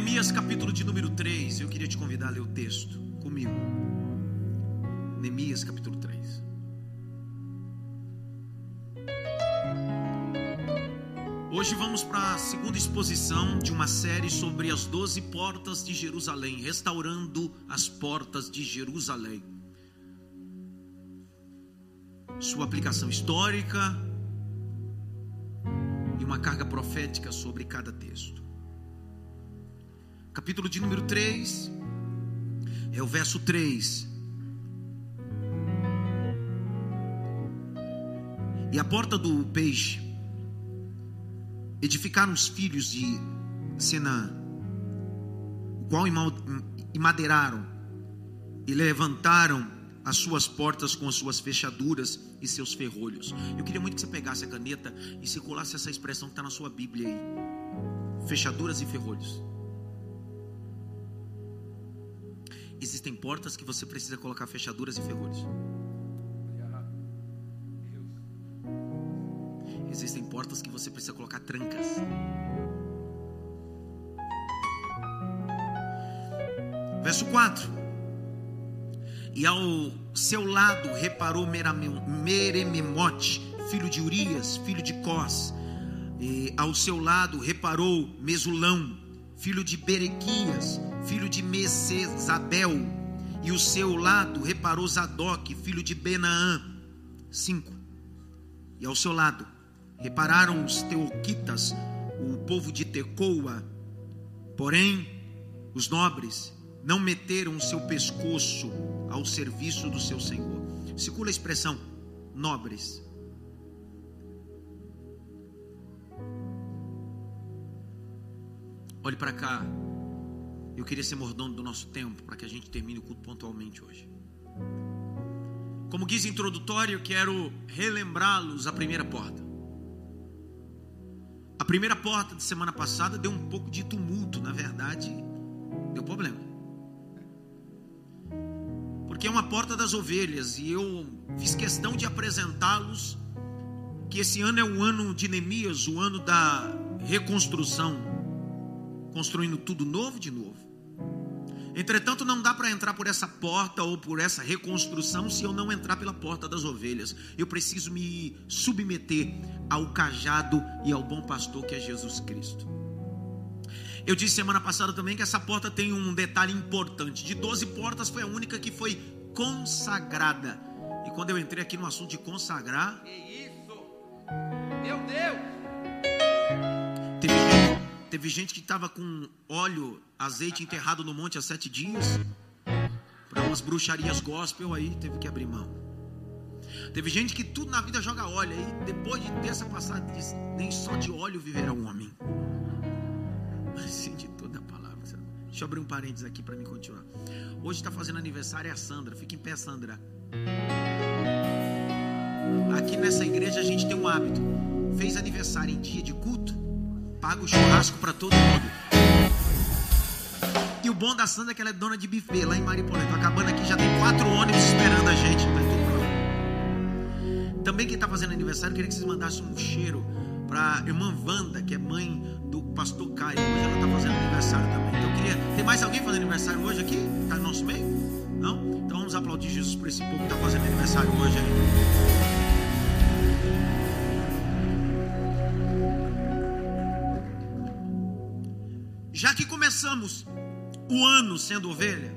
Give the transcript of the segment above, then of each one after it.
Neemias capítulo de número 3, eu queria te convidar a ler o texto comigo. Neemias capítulo 3. Hoje vamos para a segunda exposição de uma série sobre as doze portas de Jerusalém, restaurando as portas de Jerusalém. Sua aplicação histórica e uma carga profética sobre cada texto. Capítulo de número 3, é o verso 3. E a porta do peixe edificaram os filhos de Senaã, o qual emadeiraram e levantaram as suas portas com as suas fechaduras e seus ferrolhos. Eu queria muito que você pegasse a caneta e circulasse essa expressão que está na sua Bíblia aí: fechaduras e ferrolhos. Existem portas que você precisa colocar fechaduras e ferrolhos. Existem portas que você precisa colocar trancas. Verso 4. E ao seu lado reparou Merememote, filho de Urias, filho de Cós. E ao seu lado reparou Mesulão, filho de Berequias, filho de Mesesabel. E o seu lado reparou Zadok, filho de Benaã. 5. E ao seu lado repararam os teoquitas, o povo de Tecoa, porém os nobres não meteram o seu pescoço ao serviço do seu senhor. Circula a expressão nobres. Olhe para cá. Eu queria ser mordomo do nosso tempo para que a gente termine o culto pontualmente hoje. Como guisa introdutório, eu quero relembrá-los a primeira porta. A primeira porta de semana passada deu um pouco de tumulto, na verdade, deu problema. Porque é uma porta das ovelhas e eu fiz questão de apresentá-los que esse ano é o ano de Neemias, o ano da reconstrução, construindo tudo novo de novo. Entretanto, não dá para entrar por essa porta ou por essa reconstrução se eu não entrar pela porta das ovelhas. Eu preciso me submeter ao cajado e ao bom pastor que é Jesus Cristo. Eu disse semana passada também que essa porta tem um detalhe importante. De 12 portas, foi a única que foi consagrada. E quando eu entrei aqui no assunto de consagrar. Que isso? Meu Deus! Teve gente, teve gente que estava com óleo azeite enterrado no monte há sete dias, para umas bruxarias gospel, aí teve que abrir mão. Teve gente que tudo na vida joga óleo, aí depois de ter essa passada, diz, nem só de óleo viverá um homem. Assim de toda a palavra. Deixa eu abrir um parênteses aqui para me continuar. Hoje está fazendo aniversário a Sandra. Fica em pé, Sandra. Aqui nessa igreja a gente tem um hábito. Fez aniversário em dia de culto, paga o churrasco para todo mundo. E o bom da Sandra é que ela é dona de buffet lá em Mariporã. Tô acabando aqui, já tem quatro ônibus esperando a gente. Também quem está fazendo aniversário, queria que vocês mandassem um cheiro para irmã Wanda, que é mãe do pastor Caio. Hoje ela está fazendo aniversário também. Então queria. Tem mais alguém fazendo aniversário hoje aqui? Está no nosso meio? Não? Então vamos aplaudir Jesus por esse povo que está fazendo aniversário hoje aí. Começamos o ano sendo ovelha,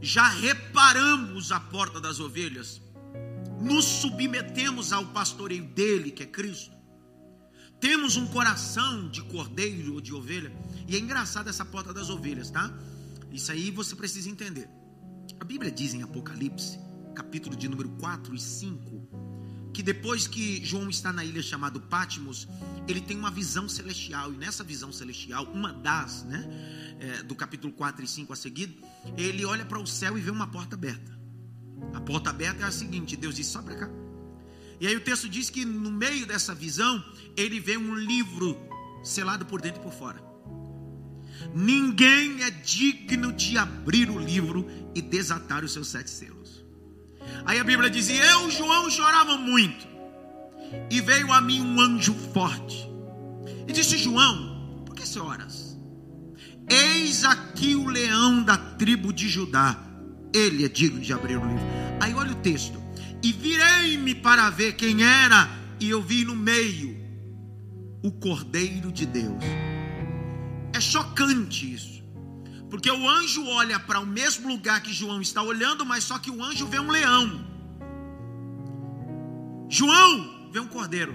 já reparamos a porta das ovelhas, nos submetemos ao pastoreio dele, que é Cristo. Temos um coração de cordeiro ou de ovelha, e é engraçado essa porta das ovelhas, tá? Isso aí você precisa entender. A Bíblia diz em Apocalipse, capítulo de número 4 e 5, que depois que João está na ilha chamada Patmos, ele tem uma visão celestial, e nessa visão celestial, uma das, né, é, do capítulo 4 e 5 a seguir, ele olha para o céu e vê uma porta aberta. A porta aberta é a seguinte: Deus diz, só para cá. E aí o texto diz que no meio dessa visão, ele vê um livro selado por dentro e por fora. Ninguém é digno de abrir o livro e desatar os seus sete selos. Aí a Bíblia diz: e eu, João, chorava muito. E veio a mim um anjo forte. E disse: João, por que choras? Eis aqui o leão da tribo de Judá. Ele é digno de abrir o livro. Aí olha o texto. E virei-me para ver quem era, e eu vi no meio o Cordeiro de Deus. É chocante isso. Porque o anjo olha para o mesmo lugar que João está olhando, mas só que o anjo vê um leão. João vê um cordeiro.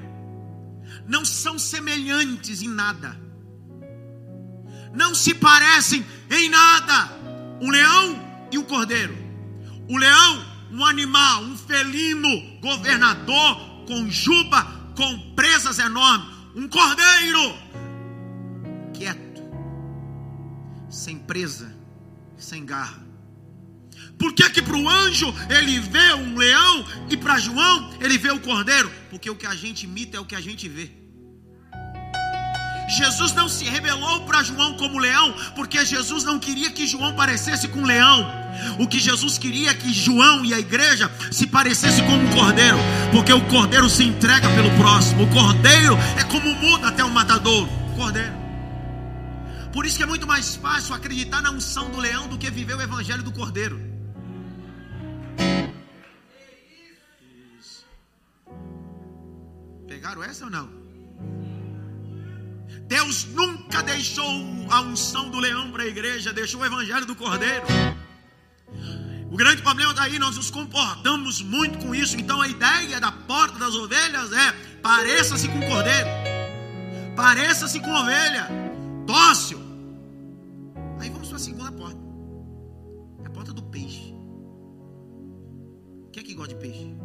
Não são semelhantes em nada. Não se parecem em nada. Um leão e um cordeiro. O leão, um animal, um felino, governador, com juba, com presas enormes. Um cordeiro, quieto, sem presa, sem garra. Por que que para o anjo ele vê um leão e para João ele vê o cordeiro? Porque o que a gente imita é o que a gente vê. Jesus não se revelou para João como leão, porque Jesus não queria que João parecesse com um leão. O que Jesus queria é que João e a igreja se parecesse com um cordeiro, porque o cordeiro se entrega pelo próximo. O cordeiro é como muda até o matador. Cordeiro. Por isso que é muito mais fácil acreditar na unção do leão do que viver o evangelho do cordeiro. Pegaram essa ou não? Deus nunca deixou a unção do leão para a igreja, deixou o evangelho do cordeiro. O grande problema daí nós nos comportamos muito com isso. Então a ideia da porta das ovelhas é: pareça-se com cordeiro, pareça-se com ovelha, dócil. Segunda porta, é a porta do peixe. Quem é que gosta de peixe?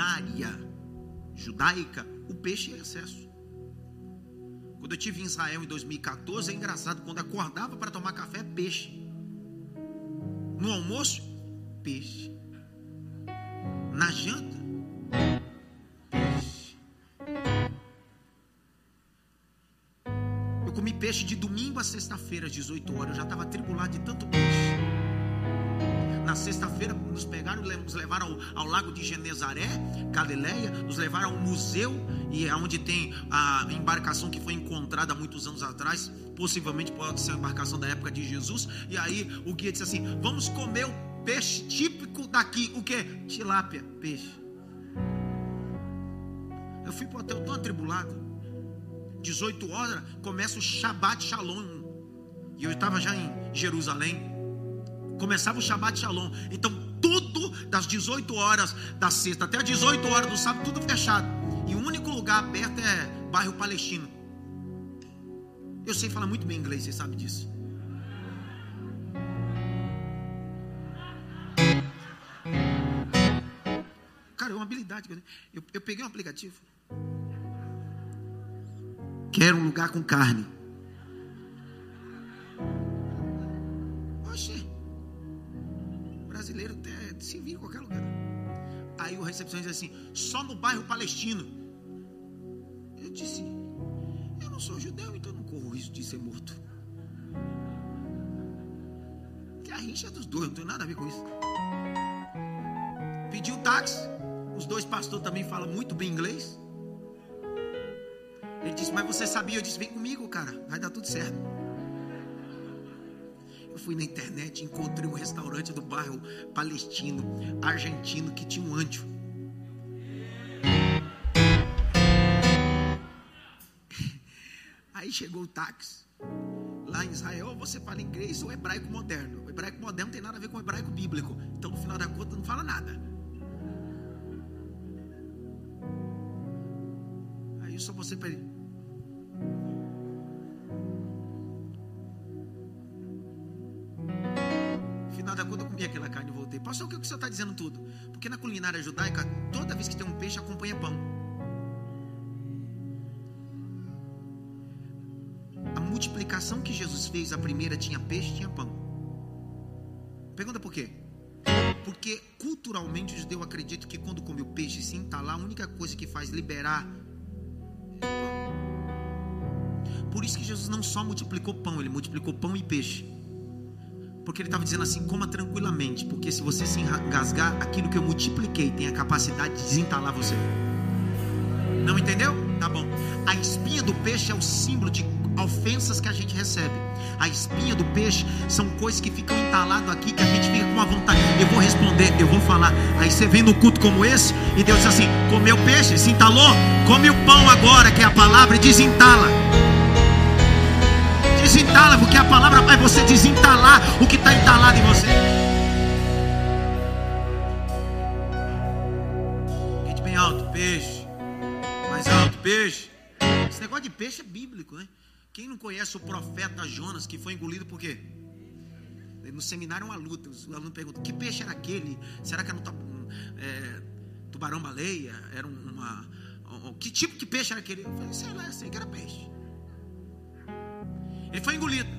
Culinária judaica, o peixe é excesso. Quando eu tive em Israel em 2014, é engraçado, quando acordava para tomar café, peixe. No almoço, peixe na janta. Peixe. Eu comi peixe de domingo a sexta-feira, às 18 horas. Eu já estava tribulado de tanto peixe. Na sexta-feira nos pegaram, nos levaram ao, ao, lago de Genezaré, Galileia, nos levaram ao museu e é onde tem a embarcação que foi encontrada muitos anos atrás, possivelmente pode ser a embarcação da época de Jesus. E aí o guia disse assim: "Vamos comer o peixe típico daqui. O que? Tilápia, peixe. Eu fui para o hotel tão atribulado. 18 horas começa o Shabbat Shalom. E eu estava já em Jerusalém. Começava o Shabbat Shalom. Então, tudo das 18 horas da sexta até as 18 horas do sábado, tudo fechado. E o único lugar aberto é bairro palestino. Eu sei falar muito bem inglês, você sabe disso. Cara, é uma habilidade. Eu, eu peguei um aplicativo. Quero um lugar com carne. Oxê. Brasileiro até se vira em qualquer lugar. Aí o recepcionista disse assim: só no bairro palestino. Eu disse: eu não sou judeu, então não corro risco de ser morto. Que a rixa é dos dois, não tem nada a ver com isso. Pedi um táxi. Os dois pastores também falam muito bem inglês. Ele disse, mas você sabia? Eu disse, vem comigo, cara, vai dar tudo certo. Fui na internet, encontrei um restaurante do bairro palestino, argentino, que tinha um anjo. Aí chegou o táxi. Lá em Israel, você fala inglês ou hebraico moderno. O hebraico moderno não tem nada a ver com o hebraico bíblico. Então, no final da conta, não fala nada. só você para eu carne e voltei. Pastor, o que o senhor está dizendo tudo? Porque na culinária judaica, toda vez que tem um peixe, acompanha pão. A multiplicação que Jesus fez, a primeira tinha peixe, tinha pão. Pergunta por quê? Porque culturalmente o judeu acredita que quando come o peixe sem entalar, a única coisa que faz liberar é pão. Por isso que Jesus não só multiplicou pão, ele multiplicou pão e peixe. Porque ele estava dizendo assim: coma tranquilamente, porque se você se engasgar, aquilo que eu multipliquei tem a capacidade de desentalar você. Não entendeu? Tá bom. A espinha do peixe é o símbolo de ofensas que a gente recebe. A espinha do peixe são coisas que ficam entaladas aqui, que a gente fica com uma vontade. Eu vou responder, eu vou falar. Aí você vem no culto como esse, e Deus diz assim: comeu peixe, se entalou, come o pão agora, que é a palavra, e desentala. Desentala, porque a palavra vai você desentalar o que está entalado em você. Grite bem alto, peixe. Mais alto, peixe. Esse negócio de peixe é bíblico, né? Quem não conhece o profeta Jonas, que foi engolido por quê? No seminário é uma luta. Os alunos perguntam: que peixe era aquele? Será que era um, é, tubarão-baleia? Era uma. Um, que tipo de peixe era aquele? Eu falei: sei lá, sei que era peixe. Ele foi engolido.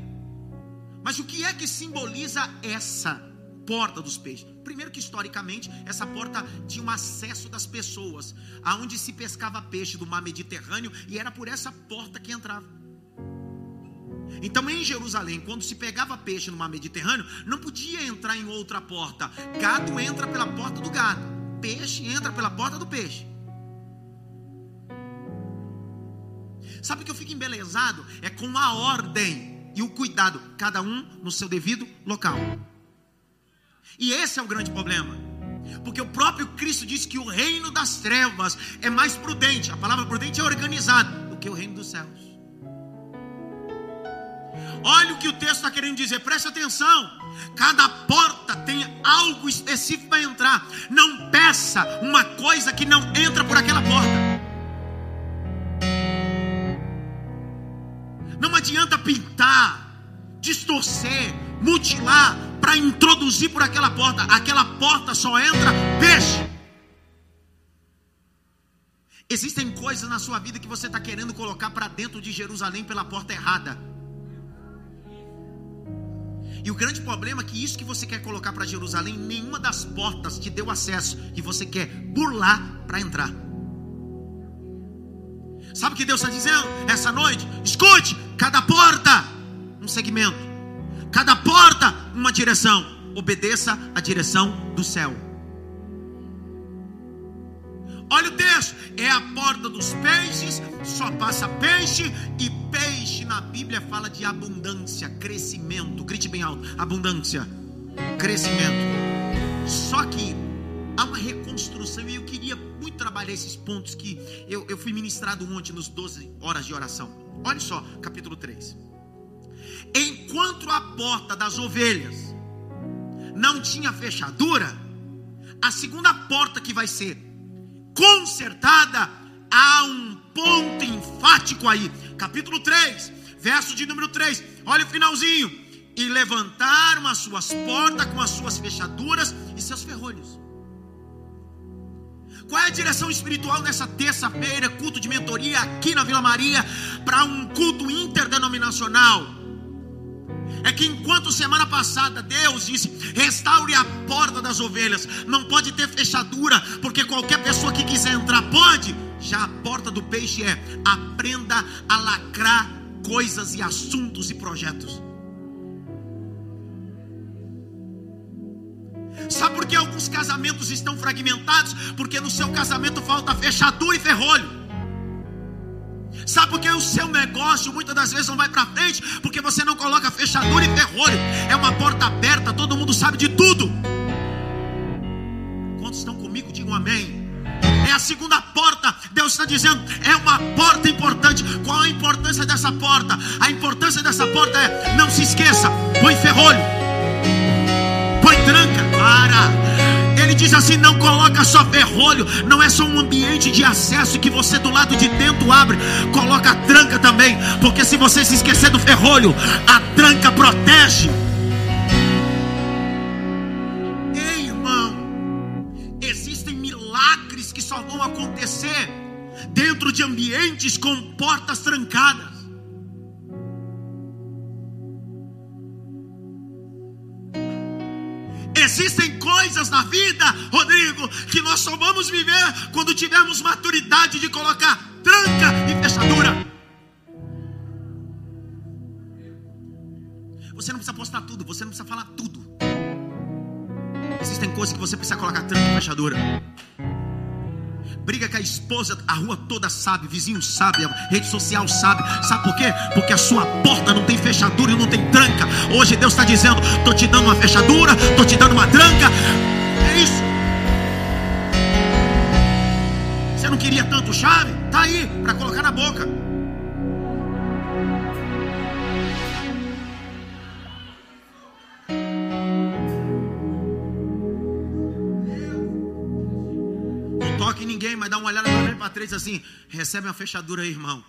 Mas o que é que simboliza essa porta dos peixes? Primeiro que historicamente essa porta tinha um acesso das pessoas, aonde se pescava peixe do mar Mediterrâneo e era por essa porta que entrava. Então em Jerusalém, quando se pegava peixe no mar Mediterrâneo, não podia entrar em outra porta. Gado entra pela porta do gado, peixe entra pela porta do peixe. Sabe o que eu fico embelezado? É com a ordem e o cuidado, cada um no seu devido local. E esse é o grande problema. Porque o próprio Cristo disse que o reino das trevas é mais prudente, a palavra prudente é organizado, do que o reino dos céus. Olha o que o texto está querendo dizer, preste atenção. Cada porta tem algo específico para entrar. Não peça uma coisa que não entra por aquela porta. Pintar, distorcer, mutilar para introduzir por aquela porta. Aquela porta só entra peixe. Existem coisas na sua vida que você está querendo colocar para dentro de Jerusalém pela porta errada. E o grande problema é que isso que você quer colocar para Jerusalém, nenhuma das portas te deu acesso e você quer burlar para entrar. Sabe o que Deus está dizendo essa noite? Escute: cada porta, um segmento, cada porta, uma direção. Obedeça a direção do céu. Olha o texto: é a porta dos peixes, só passa peixe, e peixe na Bíblia fala de abundância, crescimento. Grite bem alto: abundância, crescimento. Só que há uma reconstrução, e eu queria muito trabalhar esses pontos que eu, eu fui ministrado ontem nos 12 horas de oração. Olha só, capítulo 3. Enquanto a porta das ovelhas não tinha fechadura, a segunda porta que vai ser consertada, há um ponto enfático aí. Capítulo 3, verso de número 3. Olha o finalzinho. E levantaram as suas portas com as suas fechaduras e seus ferrolhos. Qual é a direção espiritual nessa terça-feira, culto de mentoria aqui na Vila Maria, para um culto interdenominacional? é que enquanto semana passada Deus disse: restaure a porta das ovelhas, não pode ter fechadura, porque qualquer pessoa que quiser entrar pode. Já a porta do peixe é: aprenda a lacrar coisas e assuntos e projetos. Sabe por que alguns casamentos estão fragmentados? Porque no seu casamento falta fechadura e ferrolho. Sabe por que o seu negócio muitas das vezes não vai para frente? Porque você não coloca fechadura e ferrolho. É uma porta aberta, todo mundo sabe de tudo. Quantos estão comigo? Digam amém. É a segunda porta. Deus está dizendo, é uma porta importante. Qual a importância dessa porta? A importância dessa porta é: não se esqueça, põe ferrolho, para ele diz assim: não coloca só ferrolho, não é só um ambiente de acesso que você do lado de dentro abre, coloca a tranca também, porque se você se esquecer do ferrolho, a tranca protege. Ei, irmão, existem milagres que só vão acontecer dentro de ambientes com portas trancadas. Existem coisas na vida, Rodrigo, que nós só vamos viver quando tivermos maturidade de colocar tranca e fechadura. Você não precisa postar tudo, você não precisa falar tudo. Existem coisas que você precisa colocar tranca e fechadura. Briga com a esposa, a rua toda sabe, vizinho sabe, a rede social sabe. Sabe por quê? Porque a sua porta não tem fechadura e não tem tranca. Hoje Deus está dizendo: estou te dando uma fechadura, estou te dando uma tranca. É isso. Você não queria tanto chave? Tá aí para colocar na boca. Para três assim: recebe uma fechadura aí, irmão.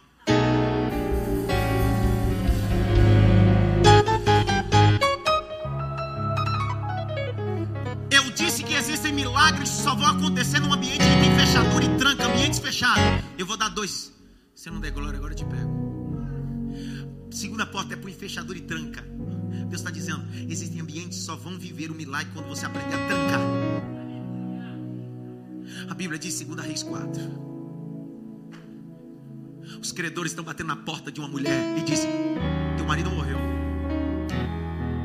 Eu disse que existem milagres que só vão acontecer num ambiente que tem fechadura e tranca, ambientes fechados. Eu vou dar dois. Se não der glória, agora eu te pego. Segunda porta é põe fechadura e tranca. Deus está dizendo: existem ambientes que só vão viver o milagre quando você aprender a trancar. A Bíblia diz, 2 Reis 4. Os credores estão batendo na porta de uma mulher e diz: Teu marido morreu,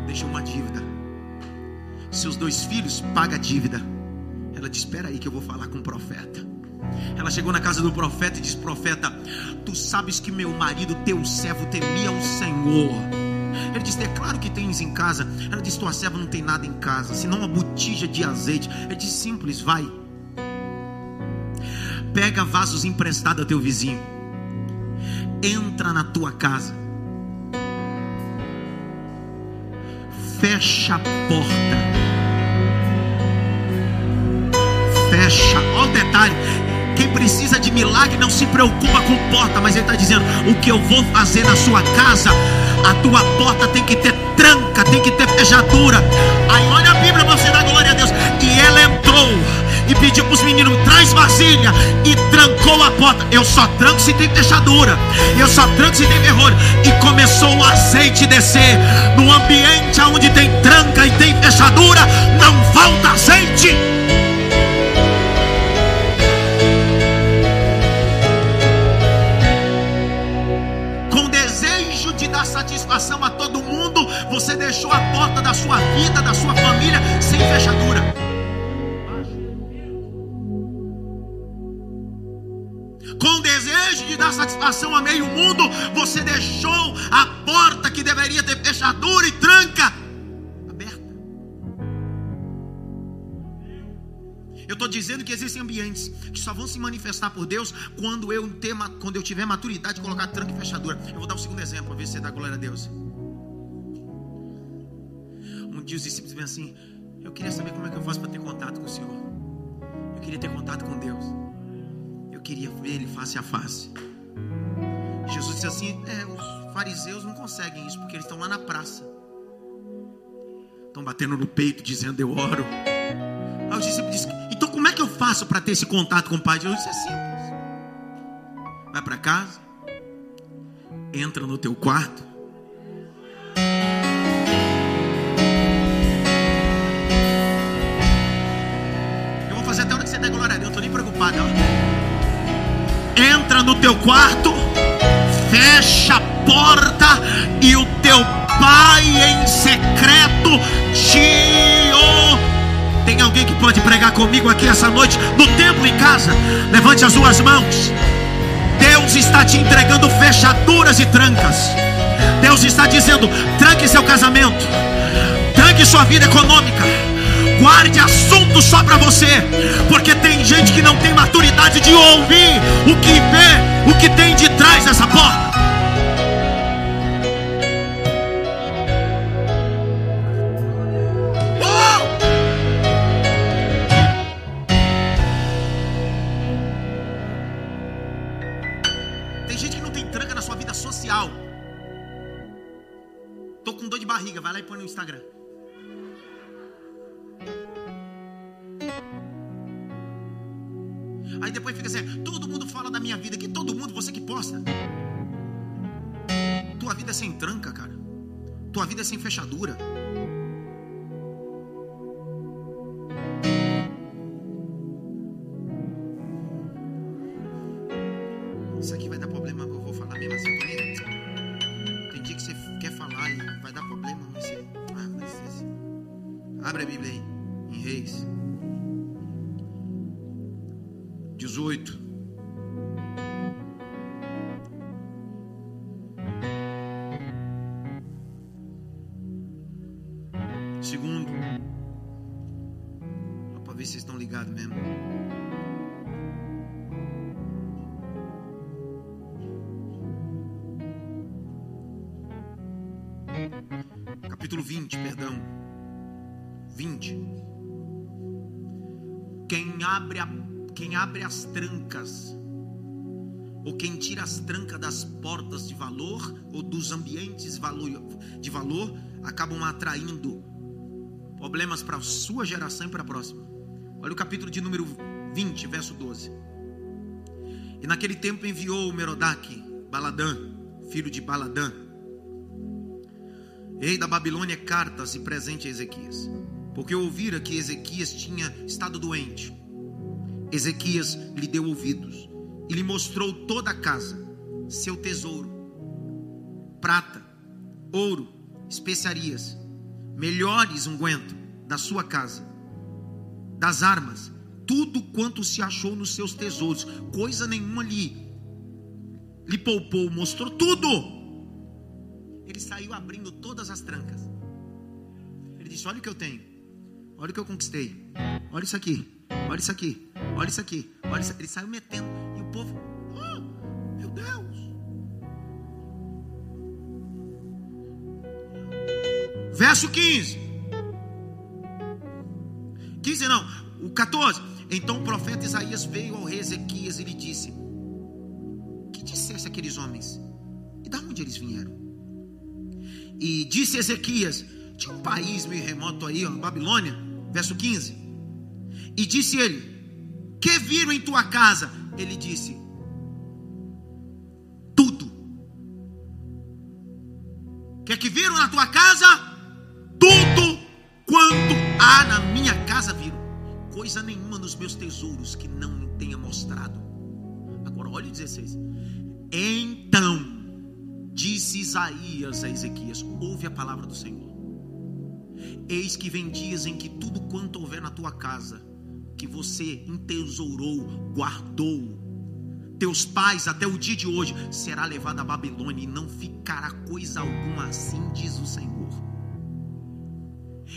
deixou uma dívida. Seus dois filhos paga a dívida. Ela diz: Espera aí que eu vou falar com o profeta. Ela chegou na casa do profeta e disse: Profeta, tu sabes que meu marido, teu servo, temia o Senhor. Ele disse: É claro que tens em casa. Ela disse: Tua serva não tem nada em casa, senão uma botija de azeite. Ele disse: Simples, vai pega vasos emprestados a teu vizinho, entra na tua casa, fecha a porta, fecha, olha o detalhe. Quem precisa de milagre não se preocupa com porta, mas ele está dizendo: o que eu vou fazer na sua casa, a tua porta tem que ter tranca, tem que ter fechadura. Aí olha a Bíblia, você dá glória a Deus. E ela entrou e pediu para os meninos: traz vasilha. E trancou a porta. Eu só tranco se tem fechadura. Eu só tranco se tem terror. E começou o azeite descer. No ambiente onde tem tranca e tem fechadura, não falta azeite. Com desejo de dar satisfação a todo mundo, você deixou a porta da sua vida, da sua família, sem fechadura. Dar satisfação a meio mundo, você deixou a porta que deveria ter fechadura e tranca aberta. Eu estou dizendo que existem ambientes que só vão se manifestar por Deus quando eu, ter, quando eu tiver maturidade de colocar tranca e fechadura. Eu vou dar um segundo exemplo para ver se você dá glória a Deus. Um dia os discípulos vêm assim: Eu queria saber como é que eu faço para ter contato com o Senhor. Eu queria ter contato com Deus queria ver ele face a face. Jesus disse assim: É, os fariseus não conseguem isso porque eles estão lá na praça. Estão batendo no peito, dizendo: Eu oro. Aí o discípulo disse: Então como é que eu faço para ter esse contato com o Pai? Jesus disse: É simples. Vai para casa, entra no teu quarto. Eu vou fazer até que você der glória a Deus, eu estou nem preocupado. Entra no teu quarto, fecha a porta e o teu pai em secreto te Tem alguém que pode pregar comigo aqui essa noite no templo em casa? Levante as duas mãos. Deus está te entregando fechaduras e trancas. Deus está dizendo: tranque seu casamento, tranque sua vida econômica guarde assunto só para você, porque tem gente que não tem maturidade de ouvir o que vê, o que tem de trás dessa porta. Tem posta. Tua vida é sem tranca, cara. Tua vida é sem fechadura. Abre as trancas, ou quem tira as trancas das portas de valor, ou dos ambientes de valor, acabam atraindo problemas para a sua geração e para a próxima. Olha o capítulo de número 20, verso 12. E naquele tempo enviou Merodach, Baladã, filho de Baladã, rei da Babilônia, cartas e presente a Ezequias, porque ouvira que Ezequias tinha estado doente. Ezequias lhe deu ouvidos e lhe mostrou toda a casa, seu tesouro, prata, ouro, especiarias, melhores ungüento da sua casa, das armas, tudo quanto se achou nos seus tesouros, coisa nenhuma lhe, lhe poupou, mostrou tudo. Ele saiu abrindo todas as trancas. Ele disse: Olha o que eu tenho, olha o que eu conquistei, olha isso aqui, olha isso aqui, olha isso aqui, olha isso. Ele saiu metendo, e o povo, oh, meu Deus. Verso 15. 15 não, o 14. Então o profeta Isaías veio ao rei Ezequias e lhe disse: Que dissesse aqueles homens? E da onde eles vieram? E disse Ezequias: Tinha um país meio remoto aí, ó, Babilônia, verso 15. E disse ele: Que viram em tua casa? Ele disse: Tudo. Que é que viram na tua casa? tudo quanto há na minha casa viram. Coisa nenhuma nos meus tesouros que não me tenha mostrado. Agora, olha o 16. Então, disse Isaías a Ezequias: Ouve a palavra do Senhor. Eis que vem dias em que tudo quanto houver na tua casa, que você entesourou, guardou, teus pais até o dia de hoje, será levado à Babilônia e não ficará coisa alguma assim, diz o Senhor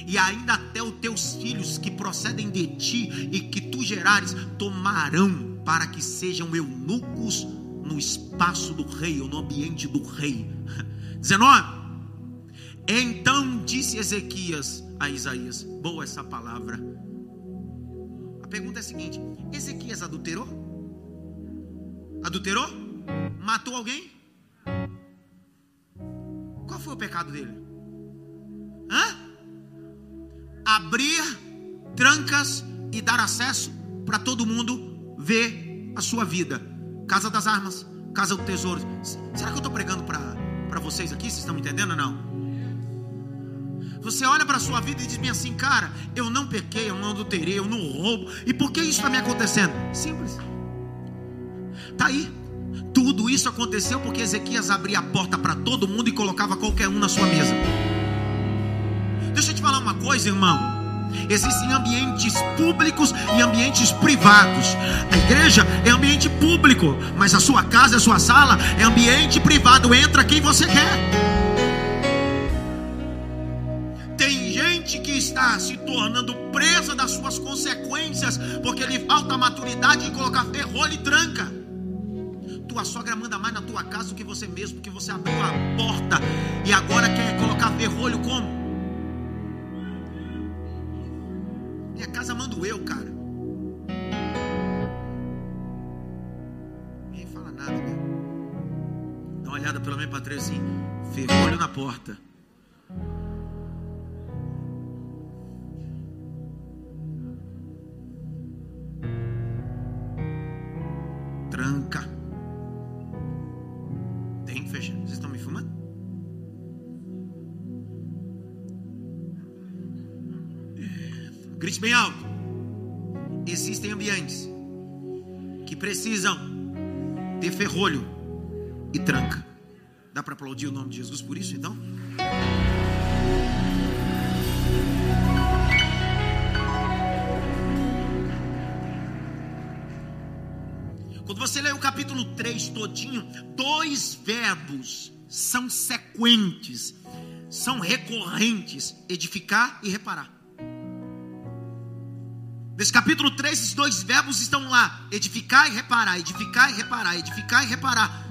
e ainda até os teus filhos que procedem de ti e que tu gerares tomarão para que sejam eunucos no espaço do rei ou no ambiente do rei. 19. Então disse Ezequias a Isaías: Boa essa palavra. Pergunta é a seguinte: Ezequias adulterou? Adulterou? Matou alguém? Qual foi o pecado dele? Hã? abrir trancas e dar acesso para todo mundo ver a sua vida. Casa das armas, casa do tesouro. Será que eu estou pregando para vocês aqui? Vocês estão me entendendo ou não? Você olha para a sua vida e diz bem assim, cara, eu não pequei, eu não adulterei, eu não roubo. E por que isso está me acontecendo? Simples. Está aí. Tudo isso aconteceu porque Ezequias abria a porta para todo mundo e colocava qualquer um na sua mesa. Deixa eu te falar uma coisa, irmão. Existem ambientes públicos e ambientes privados. A igreja é ambiente público, mas a sua casa, a sua sala é ambiente privado. Entra quem você quer. Tornando presa das suas consequências porque lhe falta maturidade em colocar ferrolho e tranca. Tua sogra manda mais na tua casa do que você mesmo, porque você abriu a porta e agora quer colocar ferrolho como? Minha casa mando eu, cara. Ninguém fala nada. Dá uma olhada pelo menos para trás assim. Ferrolho na porta. isso bem alto. Existem ambientes que precisam ter ferrolho e tranca. Dá para aplaudir o nome de Jesus por isso, então? Quando você lê o capítulo 3 todinho, dois verbos são sequentes, são recorrentes: edificar e reparar. Nesse capítulo 3, esses dois verbos estão lá: edificar e reparar, edificar e reparar, edificar e reparar.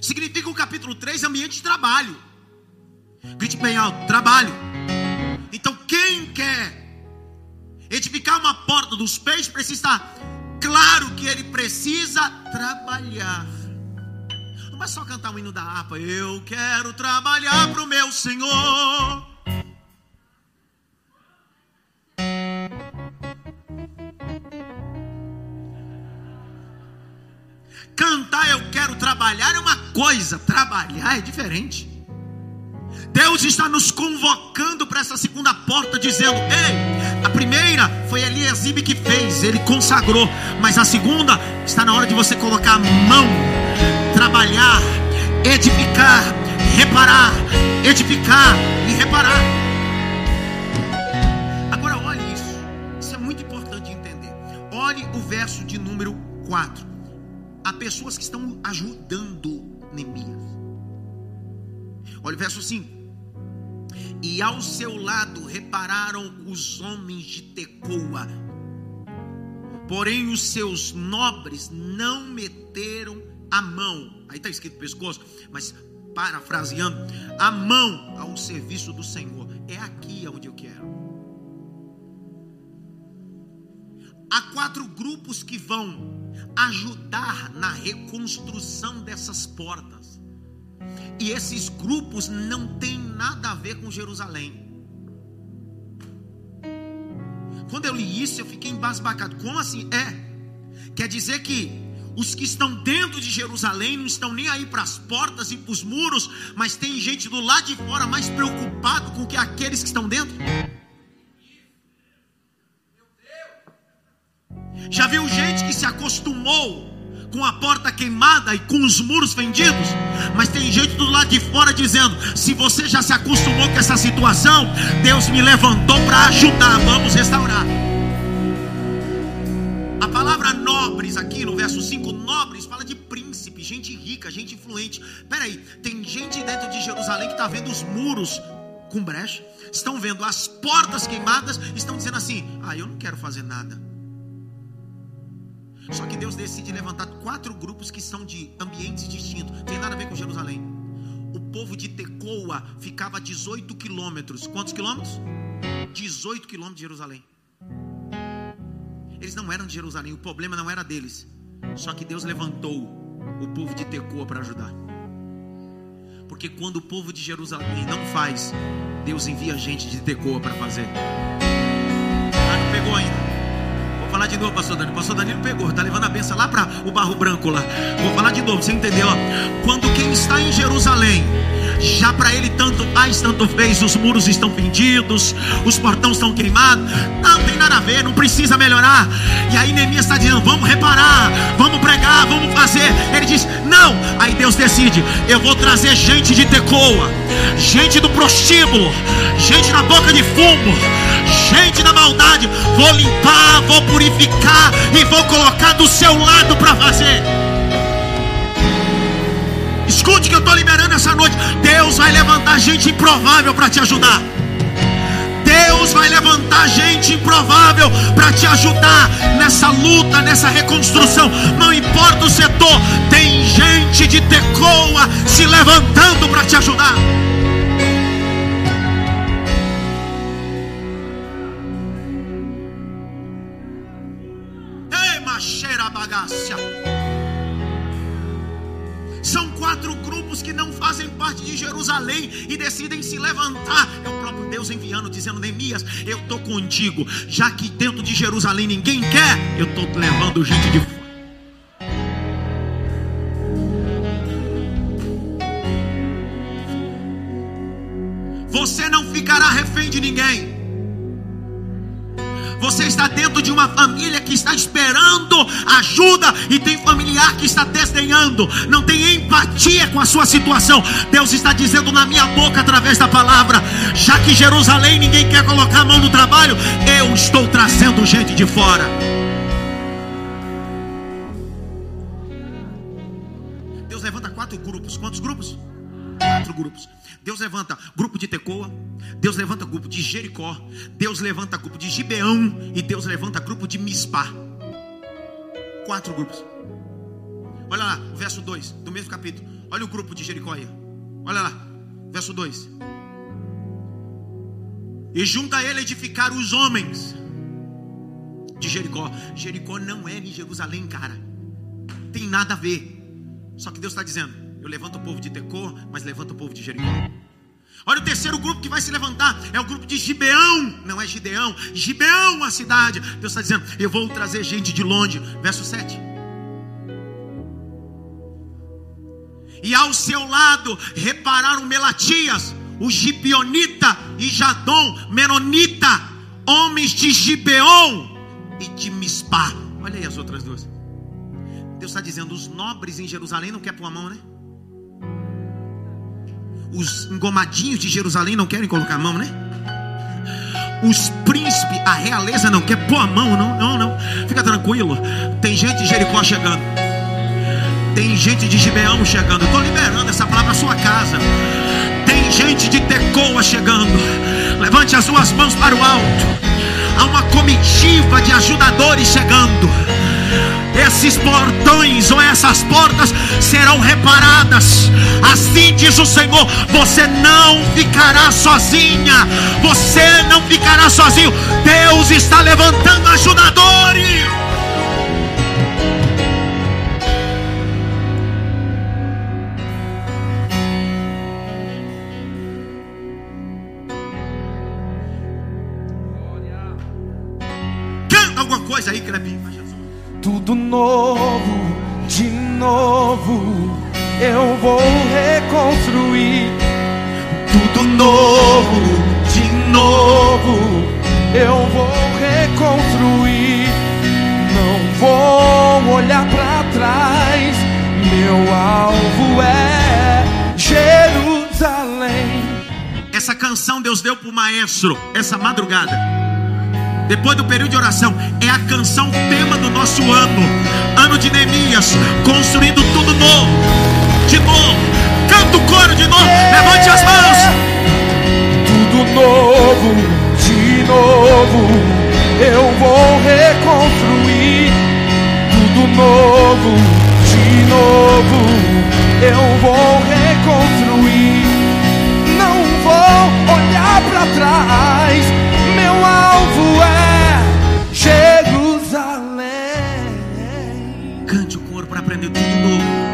Significa o capítulo 3 ambiente de trabalho. Grite bem alto: trabalho. Então, quem quer edificar uma porta dos peixes precisa estar claro que ele precisa trabalhar. Não é só cantar o hino da harpa. Eu quero trabalhar para o meu Senhor. Cantar eu quero trabalhar é uma coisa, trabalhar é diferente. Deus está nos convocando para essa segunda porta, dizendo: Ei, a primeira foi Eliasibe que fez, ele consagrou, mas a segunda está na hora de você colocar a mão, trabalhar, edificar, reparar, edificar e reparar. Agora olhe isso, isso é muito importante entender. Olhe o verso de número 4. Há pessoas que estão ajudando Neemias. Olha o verso 5. E ao seu lado repararam os homens de Tecoa. Porém, os seus nobres não meteram a mão. Aí está escrito pescoço, mas parafraseando, a mão ao serviço do Senhor. É aqui onde eu Há quatro grupos que vão ajudar na reconstrução dessas portas. E esses grupos não têm nada a ver com Jerusalém. Quando eu li isso, eu fiquei embasbacado. Como assim? É. Quer dizer que os que estão dentro de Jerusalém não estão nem aí para as portas e para os muros, mas tem gente do lado de fora mais preocupado com que aqueles que estão dentro. Já viu gente que se acostumou com a porta queimada e com os muros fendidos, mas tem gente do lado de fora dizendo: se você já se acostumou com essa situação, Deus me levantou para ajudar, vamos restaurar. A palavra nobres aqui no verso 5, nobres, fala de príncipe, gente rica, gente influente. Peraí, tem gente dentro de Jerusalém que está vendo os muros com brecha, estão vendo as portas queimadas, estão dizendo assim: ah, eu não quero fazer nada. Só que Deus decide levantar quatro grupos que são de ambientes distintos, não tem nada a ver com Jerusalém. O povo de Tecoa ficava a 18 quilômetros. Quantos quilômetros? 18 quilômetros de Jerusalém. Eles não eram de Jerusalém, o problema não era deles. Só que Deus levantou o povo de Tecoa para ajudar. Porque quando o povo de Jerusalém não faz, Deus envia gente de Tecoa para fazer. Ah, não pegou ainda. Vou falar de novo, pastor Danilo. Pastor Danilo pegou, tá levando a benção lá para o barro branco lá. Vou falar de novo, você entendeu? Quando quem está em Jerusalém, já para ele tanto faz, tanto fez, os muros estão fendidos, os portões estão queimados, não tem nada a ver, não precisa melhorar. E aí Neemias está dizendo: vamos reparar, vamos pregar, vamos fazer. Ele diz: não. Aí Deus decide: eu vou trazer gente de Tecoa, gente do prostíbulo, gente na boca de fumo, gente da maldade. Vou limpar, vou purificar e vou colocar do seu lado para fazer. Escute que eu estou liberando essa noite. Deus vai levantar gente improvável para te ajudar. Deus vai levantar gente improvável para te ajudar nessa luta, nessa reconstrução. Não importa o setor, tem gente de Tecoa se levantando para te ajudar. São quatro grupos que não fazem parte de Jerusalém e decidem se levantar. É o próprio Deus enviando, dizendo: Neemias, eu estou contigo. Já que dentro de Jerusalém ninguém quer, eu estou levando gente de fora. Você não ficará refém de ninguém. Você está dentro de uma família que está esperando ajuda e tem familiar que está desdenhando, não tem empatia com a sua situação. Deus está dizendo na minha boca através da palavra: já que Jerusalém ninguém quer colocar a mão no trabalho, eu estou trazendo gente de fora. Deus levanta quatro grupos. Quantos grupos? Quatro grupos. Deus levanta grupo de Tecoa, Deus levanta grupo de Jericó, Deus levanta grupo de Gibeão e Deus levanta grupo de Mispá. Quatro grupos. Olha lá, o verso 2 do mesmo capítulo. Olha o grupo de Jericó aí. Olha lá, verso 2. E junto a ele edificaram os homens de Jericó. Jericó não é em Jerusalém, cara. Tem nada a ver. Só que Deus está dizendo: Eu levanto o povo de Tecô, mas levanto o povo de Jericó. Olha o terceiro grupo que vai se levantar. É o grupo de Gibeão. Não é Gideão. Gibeão, a cidade. Deus está dizendo: Eu vou trazer gente de longe. Verso 7. E ao seu lado repararam Melatias, o Gibionita e Jadom, Menonita, homens de Gibeon e de Mispá. Olha aí as outras duas. Deus está dizendo: os nobres em Jerusalém não querem pôr a mão, né? Os engomadinhos de Jerusalém não querem colocar a mão, né? Os príncipes, a realeza não quer pôr a mão, não, não, não. Fica tranquilo. Tem gente de Jericó chegando. Tem gente de Gibeão chegando. Estou liberando essa palavra para sua casa. Tem gente de Tecoa chegando. Levante as suas mãos para o alto. Há uma comitiva de ajudadores chegando. Esses portões ou essas portas serão reparadas. Assim diz o Senhor: você não ficará sozinha. Você não ficará sozinho. Deus está levantando ajudadores. Aí, Crepinho. Tudo novo, de novo, eu vou reconstruir. Tudo novo, de novo, eu vou reconstruir. Não vou olhar para trás, meu alvo é Jerusalém. Essa canção Deus deu para o maestro essa madrugada depois do período de oração, é a canção tema do nosso ano, ano de Neemias, construindo tudo novo, de novo. Canta o coro de novo, levante as mãos. Tudo novo, de novo, eu vou reconstruir. Tudo novo, de novo, eu vou reconstruir. Não vou olhar para trás, aprender tudo novo.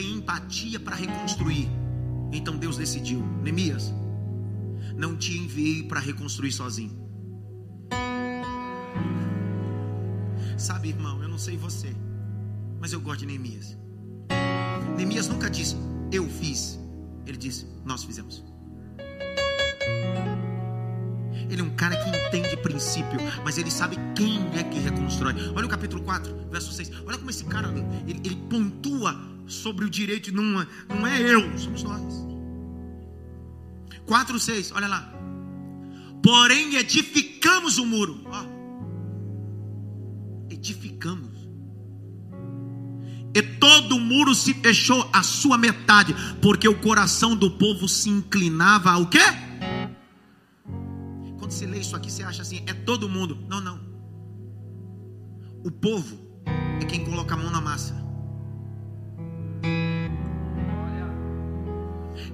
Empatia para reconstruir. Então Deus decidiu: Neemias, não te enviei para reconstruir sozinho. Sabe, irmão, eu não sei você, mas eu gosto de Neemias. Neemias nunca disse, eu fiz. Ele disse, nós fizemos. Ele é um cara que entende princípio, mas ele sabe quem é que reconstrói. Olha o capítulo 4, verso 6. Olha como esse cara, ele, ele pontua sobre o direito, não, não é eu, somos nós. 4, 6, olha lá. Porém, edificamos o muro. Ó. Edificamos. E todo o muro se fechou a sua metade, porque o coração do povo se inclinava ao quê? Quando você lê isso aqui, você acha assim, é todo mundo. Não, não. O povo é quem coloca a mão na massa.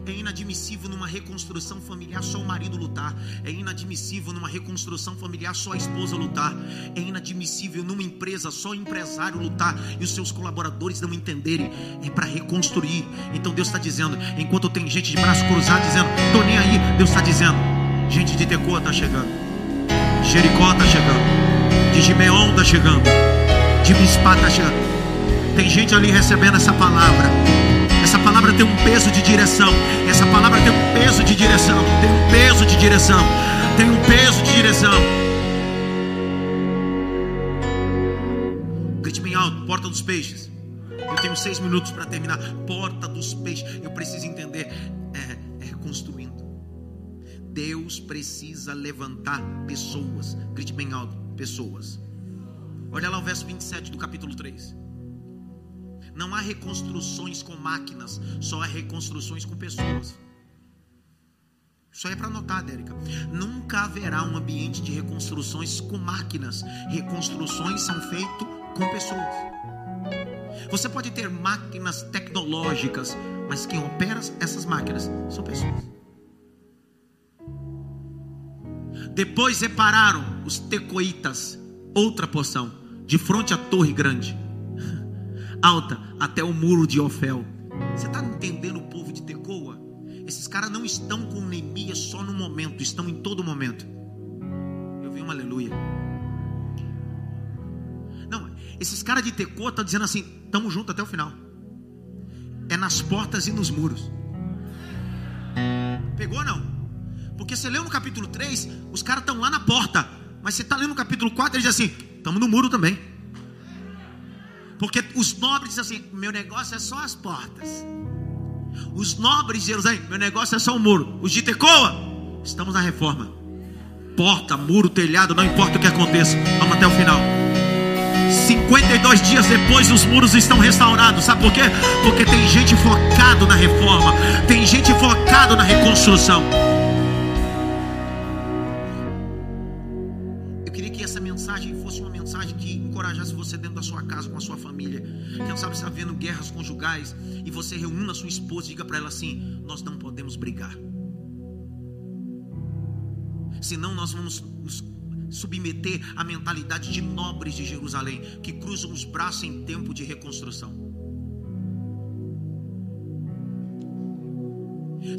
É inadmissível numa reconstrução familiar só o marido lutar. É inadmissível numa reconstrução familiar só a esposa lutar. É inadmissível numa empresa só o empresário lutar e os seus colaboradores não entenderem. É para reconstruir. Então Deus está dizendo, enquanto tem gente de braço cruzado dizendo, tô nem aí, Deus está dizendo, gente de Tecoa está chegando. Jericó está chegando. De Gibeon está chegando. De Mispá está chegando. Tem gente ali recebendo essa palavra. Essa palavra tem um peso de direção. Essa palavra tem um peso de direção. Tem um peso de direção. Tem um peso de direção. Grite bem alto, porta dos peixes. Eu tenho seis minutos para terminar. Porta dos peixes. Eu preciso entender. É, é. Deus precisa levantar pessoas. Grite bem alto: pessoas. Olha lá o verso 27 do capítulo 3. Não há reconstruções com máquinas, só há reconstruções com pessoas. Isso aí é para anotar, Dérica. Nunca haverá um ambiente de reconstruções com máquinas. Reconstruções são feitas com pessoas. Você pode ter máquinas tecnológicas, mas quem opera essas máquinas são pessoas. Depois repararam os tecoitas, outra porção, de frente à torre grande, alta até o muro de Ofel. Você está entendendo o povo de Tecoa? Esses caras não estão com Neemias só no momento, estão em todo momento. Eu vi um aleluia. Não, esses caras de Tecoa estão dizendo assim: estamos juntos até o final. É nas portas e nos muros. Pegou não? Porque você leu no capítulo 3, os caras estão lá na porta. Mas você está lendo no capítulo 4, ele diz assim: estamos no muro também. Porque os nobres dizem assim: meu negócio é só as portas. Os nobres de Jerusalém, meu negócio é só o muro. Os de Tecoa, estamos na reforma. Porta, muro, telhado, não importa o que aconteça, vamos até o final. 52 dias depois os muros estão restaurados. Sabe por quê? Porque tem gente focado na reforma, tem gente focado na reconstrução. Mensagem fosse uma mensagem que encorajasse você dentro da sua casa, com a sua família. Quem sabe está vendo guerras conjugais e você reúna a sua esposa e diga para ela assim: Nós não podemos brigar. Senão nós vamos nos submeter à mentalidade de nobres de Jerusalém, que cruzam os braços em tempo de reconstrução.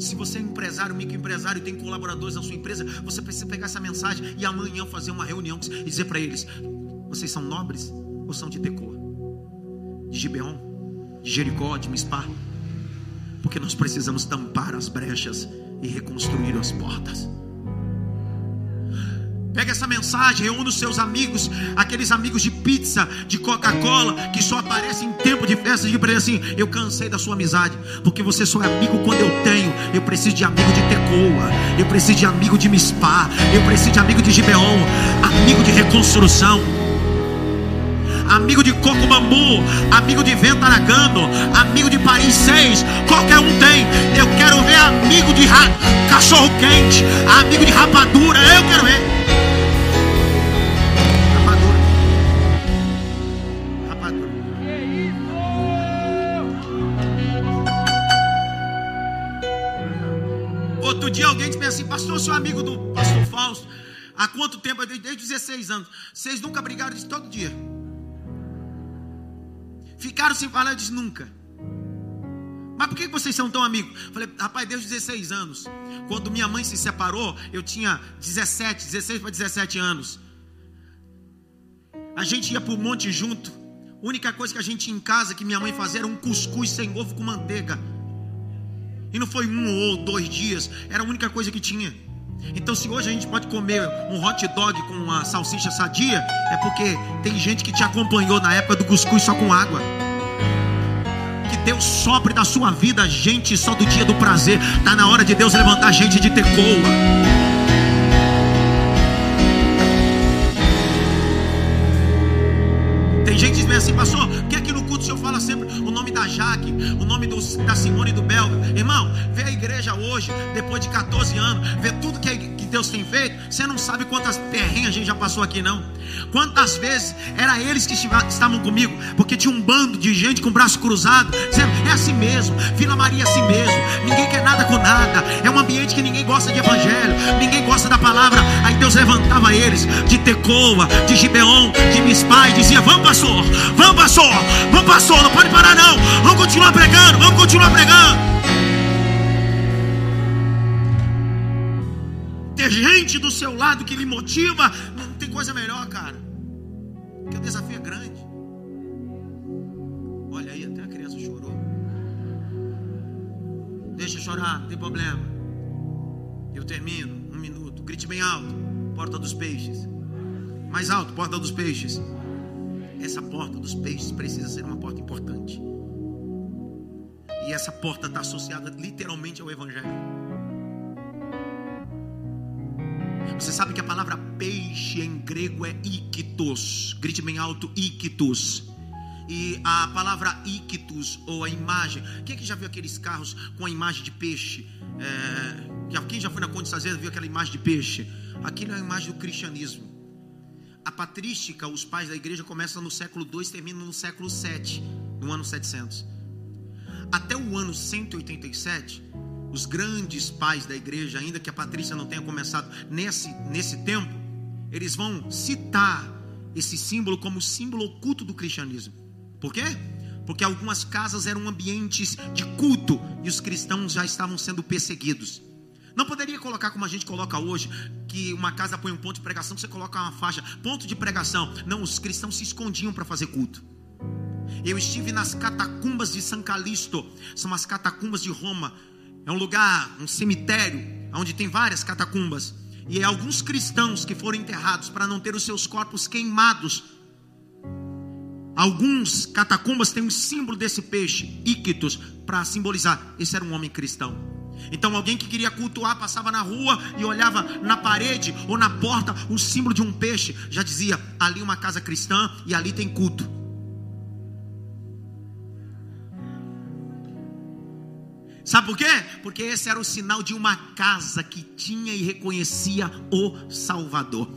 Se você é empresário, microempresário, tem colaboradores na sua empresa, você precisa pegar essa mensagem e amanhã fazer uma reunião e dizer para eles: vocês são nobres ou são de Tecoa? De Gibeon? De Jericó? De Mispá? Porque nós precisamos tampar as brechas e reconstruir as portas. Pega essa mensagem, reúne os seus amigos, aqueles amigos de pizza, de Coca-Cola, que só aparecem em tempo de festa, de para assim: Eu cansei da sua amizade, porque você só é amigo quando eu tenho. Eu preciso de amigo de Tecoa, eu preciso de amigo de Mispá, eu preciso de amigo de Gibeon, amigo de reconstrução amigo de Coco Bambu, amigo de Ventaragando, amigo de Paris 6, qualquer um tem. Eu quero ver amigo de cachorro quente, amigo de rapadura, eu quero ver. Rapadura. Rapadura. Outro dia alguém disse assim, pastor, sou amigo do pastor Fausto. Há quanto tempo? Desde 16 anos. Vocês nunca brigaram disso todo dia. Ficaram sem falar, eu disse nunca. Mas por que vocês são tão amigos? Falei, rapaz, desde 16 anos. Quando minha mãe se separou, eu tinha 17, 16 para 17 anos. A gente ia para o monte junto. A única coisa que a gente tinha em casa que minha mãe fazia era um cuscuz sem ovo com manteiga. E não foi um ou dois dias, era a única coisa que tinha. Então, se hoje a gente pode comer um hot dog com uma salsicha sadia, é porque tem gente que te acompanhou na época do cuscuz só com água. Que Deus sopre da sua vida gente só do dia do prazer. Tá na hora de Deus levantar gente de tecoa. Tem gente que diz assim, pastor, que aqui no culto o senhor fala sempre o nome da Jaque, o nome do, da Simone e do Belga. Irmão, vê a igreja hoje, depois de 14 anos, vê tudo Você não sabe quantas perrinhas a gente já passou aqui, não. Quantas vezes era eles que estavam comigo, porque tinha um bando de gente com o braço cruzado, dizendo: é assim mesmo, Vila Maria é assim mesmo, ninguém quer nada com nada, é um ambiente que ninguém gosta de evangelho, ninguém gosta da palavra. Aí Deus levantava eles de Tecoa, de Gibeon, de Mispá e dizia: Vamos, pastor, vamos, pastor, vamos, pastor, não pode parar, não, vamos continuar pregando, vamos continuar pregando. Gente do seu lado que lhe motiva, não tem coisa melhor, cara. Porque o desafio é grande. Olha aí, até a criança chorou. Deixa chorar, não tem problema. Eu termino, um minuto. Grite bem alto, porta dos peixes. Mais alto, porta dos peixes. Essa porta dos peixes precisa ser uma porta importante. E essa porta está associada literalmente ao Evangelho. Você sabe que a palavra peixe em grego é ictus. Grite bem alto, ictus. E a palavra ictus, ou a imagem. Quem é que já viu aqueles carros com a imagem de peixe? É, quem já foi na Conde Sazeda viu aquela imagem de peixe? Aquilo é a imagem do cristianismo. A patrística, os pais da igreja, começam no século 2 e terminam no século 7, no ano 700. Até o ano 187, os grandes pais da igreja, ainda que a Patrícia não tenha começado nesse, nesse tempo, eles vão citar esse símbolo como símbolo oculto do cristianismo. Por quê? Porque algumas casas eram ambientes de culto e os cristãos já estavam sendo perseguidos. Não poderia colocar como a gente coloca hoje, que uma casa põe um ponto de pregação, você coloca uma faixa, ponto de pregação. Não, os cristãos se escondiam para fazer culto. Eu estive nas catacumbas de São Calixto, são as catacumbas de Roma. É um lugar, um cemitério, onde tem várias catacumbas. E alguns cristãos que foram enterrados para não ter os seus corpos queimados. Alguns catacumbas têm um símbolo desse peixe, Ictus, para simbolizar. Esse era um homem cristão. Então alguém que queria cultuar passava na rua e olhava na parede ou na porta o símbolo de um peixe, já dizia ali uma casa cristã e ali tem culto. Sabe por quê? Porque esse era o sinal de uma casa que tinha e reconhecia o Salvador.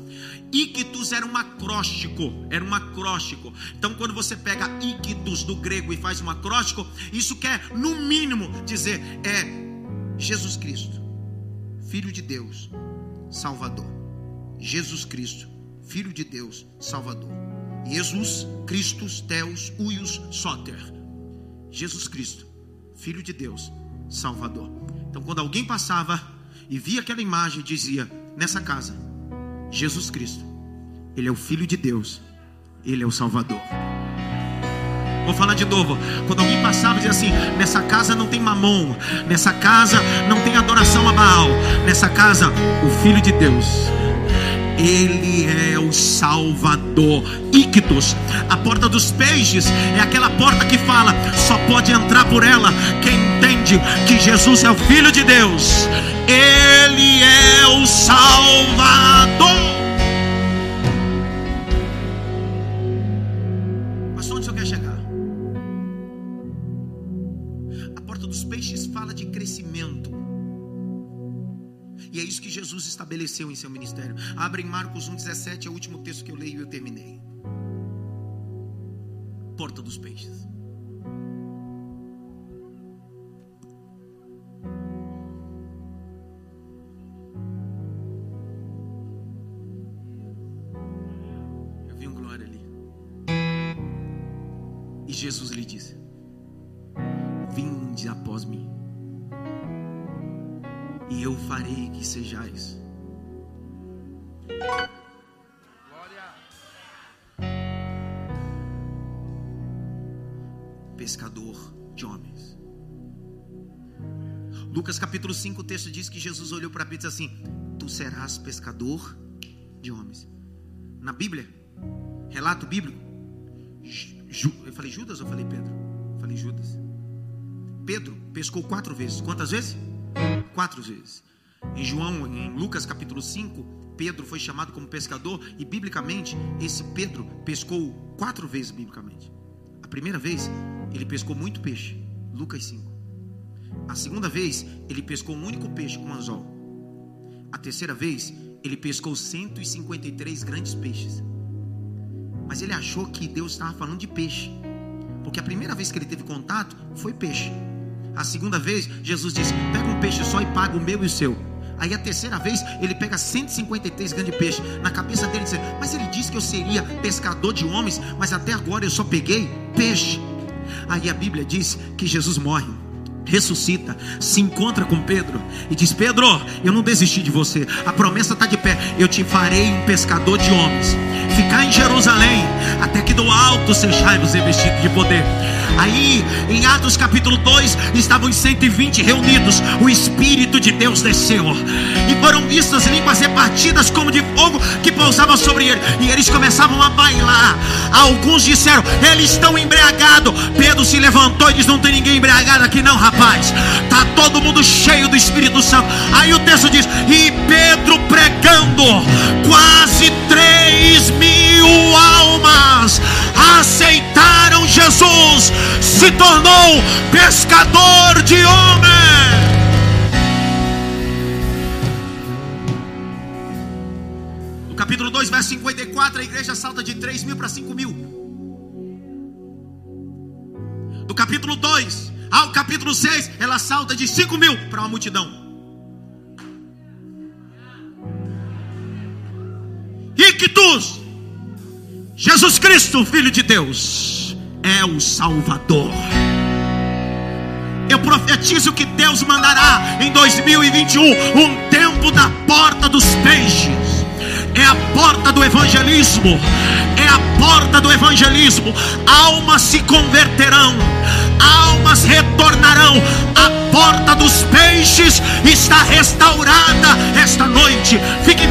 Ictus era um acróstico, era um acróstico. Então, quando você pega ictus do grego e faz um acróstico, isso quer, no mínimo, dizer é Jesus Cristo, Filho de Deus, Salvador. Jesus Cristo, Filho de Deus, Salvador. Jesus, Christus, Deus, Uius, Soter. Jesus Cristo, Filho de Deus, Salvador. Então, quando alguém passava e via aquela imagem, dizia: Nessa casa, Jesus Cristo, Ele é o Filho de Deus, Ele é o Salvador. Vou falar de novo. Quando alguém passava dizia assim: Nessa casa não tem mamon, nessa casa não tem adoração a Baal, nessa casa, o Filho de Deus. Ele é o Salvador. Ictus, a porta dos peixes, é aquela porta que fala: só pode entrar por ela quem entende que Jesus é o Filho de Deus, Ele é o Salvador. Mas onde você quer chegar? A porta dos peixes fala de crescimento. E é isso que Jesus estabeleceu em seu ministério. Abre em Marcos 1,17, é o último texto que eu leio e eu terminei. Porta dos peixes. Jesus lhe disse: Vinde após mim, e eu farei que sejais. Pescador de homens. Lucas capítulo 5, o texto diz que Jesus olhou para Pedro e disse assim: Tu serás pescador de homens. Na Bíblia, relato bíblico, eu falei Judas ou falei Pedro? Eu falei Judas. Pedro pescou quatro vezes. Quantas vezes? Quatro vezes. Em João, em Lucas capítulo 5, Pedro foi chamado como pescador e biblicamente esse Pedro pescou quatro vezes biblicamente. A primeira vez ele pescou muito peixe, Lucas 5. A segunda vez ele pescou um único peixe com anzol. A terceira vez ele pescou 153 grandes peixes. Mas ele achou que Deus estava falando de peixe. Porque a primeira vez que ele teve contato foi peixe. A segunda vez, Jesus disse: pega um peixe só e paga o meu e o seu. Aí a terceira vez, ele pega 153 grandes peixes. Na cabeça dele, diz: Mas ele disse que eu seria pescador de homens, mas até agora eu só peguei peixe. Aí a Bíblia diz que Jesus morre. Ressuscita, se encontra com Pedro e diz: Pedro, eu não desisti de você, a promessa está de pé, eu te farei um pescador de homens. Ficar em Jerusalém, até que do alto sejais revestido de poder. Aí, em Atos capítulo 2, estavam os 120 reunidos, o Espírito de Deus desceu, e foram vistas línguas repartidas como de fogo que pousava sobre ele, e eles começavam a bailar. Alguns disseram: Eles estão embriagados. Pedro se levantou e disse: Não tem ninguém embriagado aqui, não, rapaz. Tá todo mundo cheio do Espírito Santo. Aí o texto diz: E Pedro pregando, quase 3 mil almas aceitaram Jesus, se tornou pescador de homens. No capítulo 2, verso 54, a igreja salta de 3 mil para 5 mil. Do capítulo 2 ao capítulo 6, ela salta de 5 mil para uma multidão. Ictus, Jesus Cristo, Filho de Deus, é o Salvador. Eu profetizo que Deus mandará em 2021 um tempo da porta dos peixes é a porta do evangelismo, é a porta do evangelismo. Almas se converterão, almas retornarão. A porta dos peixes está restaurada esta noite. Fique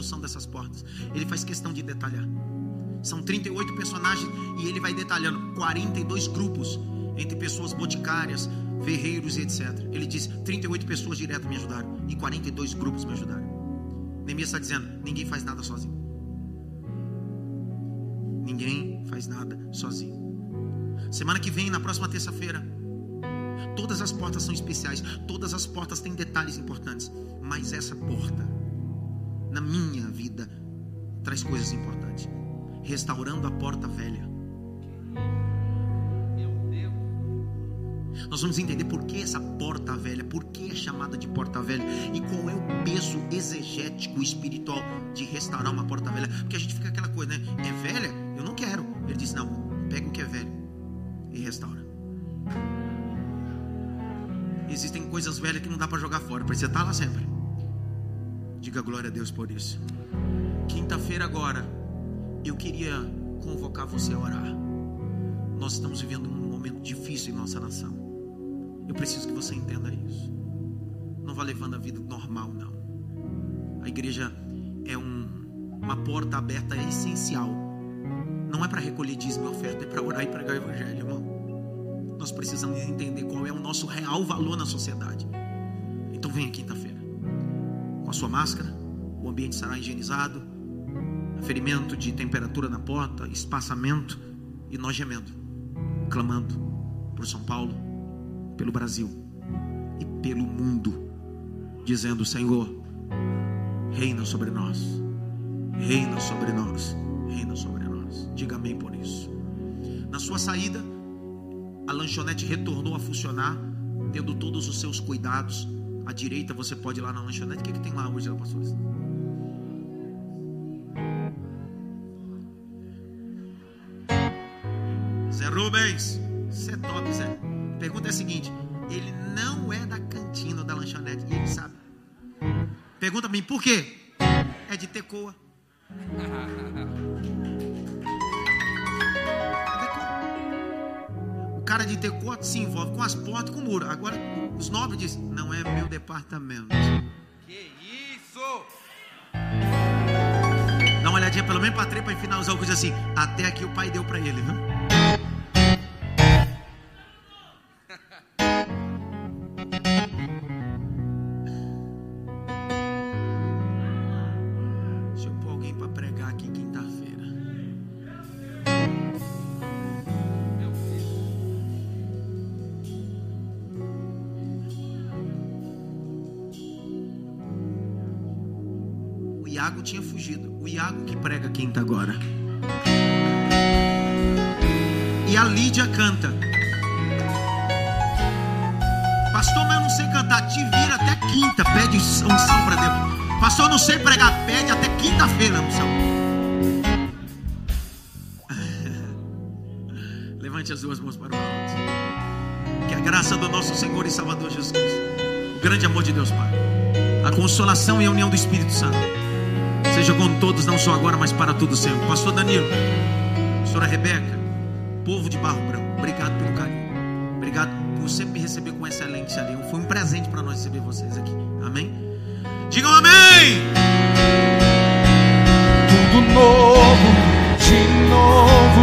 em pé. Ele faz questão de detalhar. São 38 personagens e ele vai detalhando 42 grupos entre pessoas boticárias, ferreiros e etc. Ele diz: 38 pessoas direto me ajudaram e 42 grupos me ajudaram. Neemias está dizendo: ninguém faz nada sozinho. Ninguém faz nada sozinho. Semana que vem, na próxima terça-feira, todas as portas são especiais, todas as portas têm detalhes importantes, mas essa porta, na minha vida, traz coisas importantes. Restaurando a porta velha. Nós vamos entender por que essa porta velha, por que é chamada de porta velha e qual é o peso exegético espiritual de restaurar uma porta velha. Porque a gente fica aquela coisa, né? É velha? Eu não quero. Ele diz: não, pega o que é velho e restaura. Existem coisas velhas que não dá para jogar fora, precisa estar lá sempre. Diga glória a Deus por isso. Quinta-feira agora, eu queria convocar você a orar. Nós estamos vivendo um momento difícil em nossa nação. Eu preciso que você entenda isso. Não vá levando a vida normal, não. A igreja é um, uma porta aberta é essencial. Não é para recolher dízimo e oferta, é para orar e pregar o evangelho, irmão. Nós precisamos entender qual é o nosso real valor na sociedade. Então venha quinta-feira. Com a sua máscara, o ambiente será higienizado ferimento de temperatura na porta, espaçamento e nós gemendo, clamando por São Paulo, pelo Brasil e pelo mundo, dizendo: Senhor, reina sobre nós, reina sobre nós, reina sobre nós. Diga amém por isso. Na sua saída, a lanchonete retornou a funcionar, tendo todos os seus cuidados. À direita você pode ir lá na lanchonete. O que, é que tem lá hoje, pastor? Rubens, você é top, Zé. A pergunta é a seguinte: ele não é da cantina ou da lanchonete, e ele sabe. Pergunta pra mim, por quê? É de Tecoa. O cara de Tecoa se envolve com as portas e com o muro. Agora, os nobres dizem: não é meu departamento. Que isso? Dá uma olhadinha pelo menos para três para finalizar o coisa assim. Até aqui o pai deu para ele, viu? Iago tinha fugido. O Iago que prega quinta agora. E a Lídia canta. Pastor, mas eu não sei cantar. Te vira até quinta. Pede unção para Deus. Pastor, eu não sei pregar. Pede até quinta-feira unção. Levante as duas mãos para o alto. Que a graça do nosso Senhor e Salvador Jesus o grande amor de Deus Pai, a consolação e a união do Espírito Santo, Seja com todos, não só agora, mas para todos sempre. Pastor Danilo, pastora Rebeca, povo de Barro Branco, obrigado pelo carinho. Obrigado por sempre me receber com excelência ali. Foi um presente para nós receber vocês aqui. Amém? Digam amém! Tudo novo, de novo,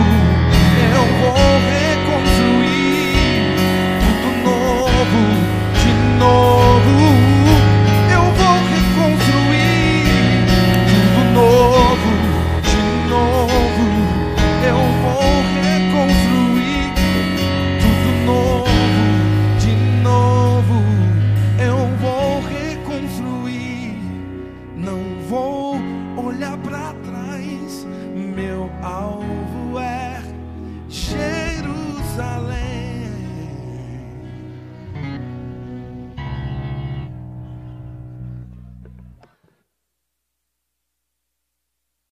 eu vou reconstruir. Tudo novo, de novo.